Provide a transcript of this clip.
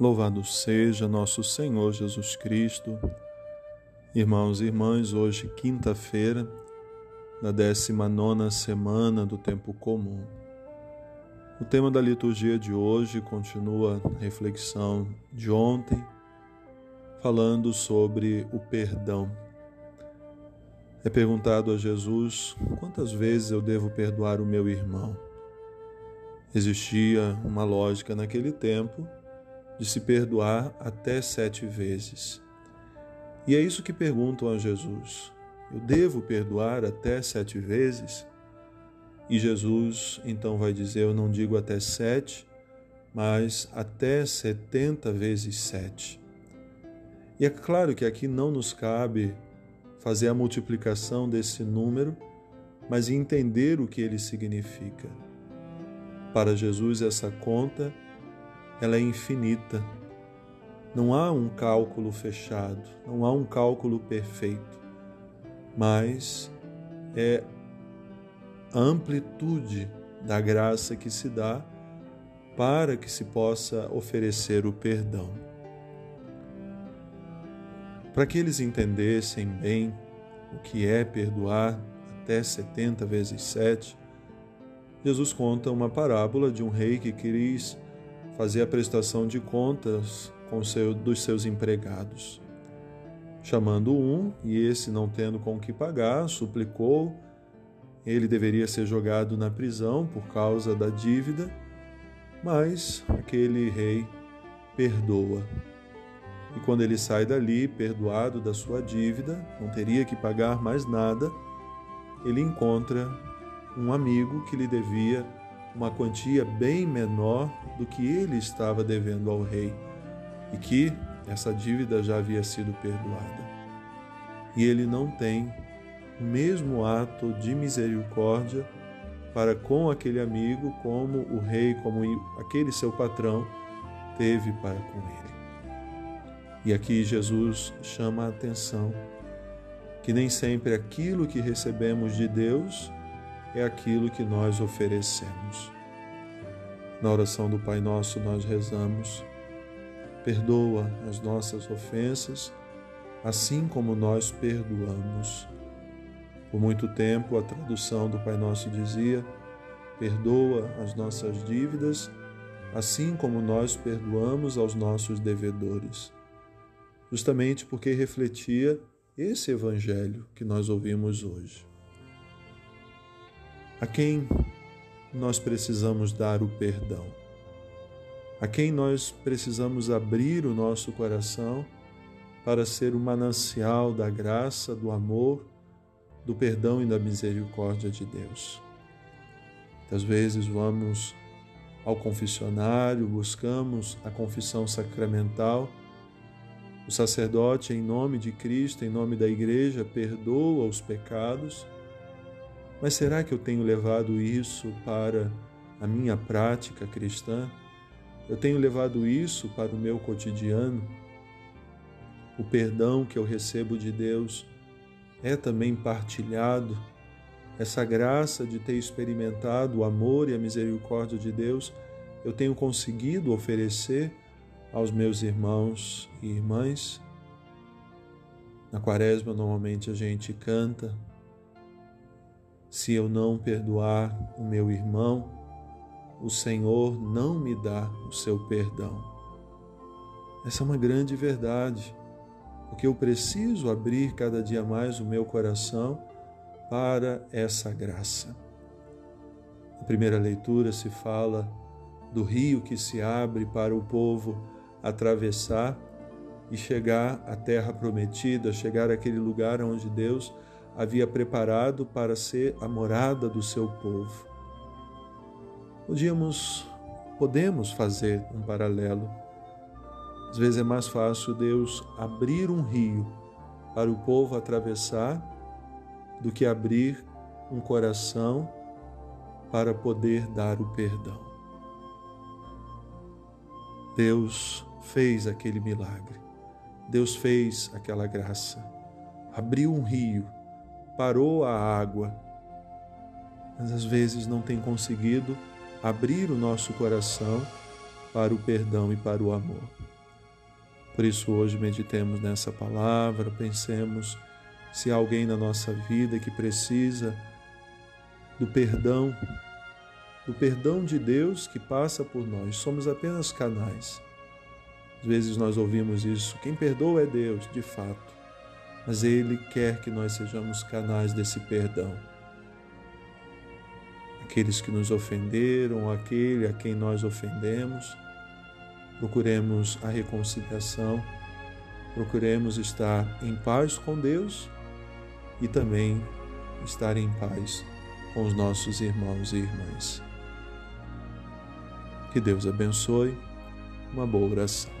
Louvado seja nosso Senhor Jesus Cristo. Irmãos e irmãs, hoje, quinta-feira, da 19 semana do Tempo Comum. O tema da liturgia de hoje continua a reflexão de ontem, falando sobre o perdão. É perguntado a Jesus quantas vezes eu devo perdoar o meu irmão. Existia uma lógica naquele tempo de se perdoar até sete vezes. E é isso que perguntam a Jesus: Eu devo perdoar até sete vezes? E Jesus então vai dizer: Eu não digo até sete, mas até setenta vezes sete. E é claro que aqui não nos cabe fazer a multiplicação desse número, mas entender o que ele significa. Para Jesus, essa conta ela é infinita. Não há um cálculo fechado, não há um cálculo perfeito, mas é a amplitude da graça que se dá para que se possa oferecer o perdão. Para que eles entendessem bem o que é perdoar até 70 vezes 7, Jesus conta uma parábola de um rei que quis fazer a prestação de contas com seu, dos seus empregados. Chamando um, e esse não tendo com que pagar, suplicou, ele deveria ser jogado na prisão por causa da dívida, mas aquele rei perdoa. E quando ele sai dali, perdoado da sua dívida, não teria que pagar mais nada, ele encontra um amigo que lhe devia uma quantia bem menor do que ele estava devendo ao rei e que essa dívida já havia sido perdoada. E ele não tem o mesmo ato de misericórdia para com aquele amigo como o rei, como aquele seu patrão teve para com ele. E aqui Jesus chama a atenção que nem sempre aquilo que recebemos de Deus é aquilo que nós oferecemos. Na oração do Pai Nosso, nós rezamos: perdoa as nossas ofensas, assim como nós perdoamos. Por muito tempo, a tradução do Pai Nosso dizia: perdoa as nossas dívidas, assim como nós perdoamos aos nossos devedores. Justamente porque refletia esse evangelho que nós ouvimos hoje a quem nós precisamos dar o perdão, a quem nós precisamos abrir o nosso coração para ser o manancial da graça, do amor, do perdão e da misericórdia de Deus. Às vezes vamos ao confessionário, buscamos a confissão sacramental. O sacerdote, em nome de Cristo, em nome da Igreja, perdoa os pecados mas será que eu tenho levado isso para a minha prática cristã? Eu tenho levado isso para o meu cotidiano? O perdão que eu recebo de Deus é também partilhado? Essa graça de ter experimentado o amor e a misericórdia de Deus, eu tenho conseguido oferecer aos meus irmãos e irmãs? Na quaresma, normalmente a gente canta se eu não perdoar o meu irmão, o Senhor não me dá o seu perdão. Essa é uma grande verdade, porque eu preciso abrir cada dia mais o meu coração para essa graça. Na primeira leitura se fala do rio que se abre para o povo atravessar e chegar à terra prometida, chegar àquele lugar onde Deus havia preparado para ser a morada do seu povo. Podíamos, podemos fazer um paralelo. Às vezes é mais fácil Deus abrir um rio para o povo atravessar do que abrir um coração para poder dar o perdão. Deus fez aquele milagre. Deus fez aquela graça. Abriu um rio parou a água, mas às vezes não tem conseguido abrir o nosso coração para o perdão e para o amor. Por isso, hoje meditemos nessa palavra, pensemos se há alguém na nossa vida que precisa do perdão, do perdão de Deus que passa por nós. Somos apenas canais. Às vezes nós ouvimos isso: quem perdoa é Deus, de fato, mas Ele quer que nós sejamos canais desse perdão. Aqueles que nos ofenderam, aquele a quem nós ofendemos, procuremos a reconciliação, procuremos estar em paz com Deus e também estar em paz com os nossos irmãos e irmãs. Que Deus abençoe. Uma boa oração.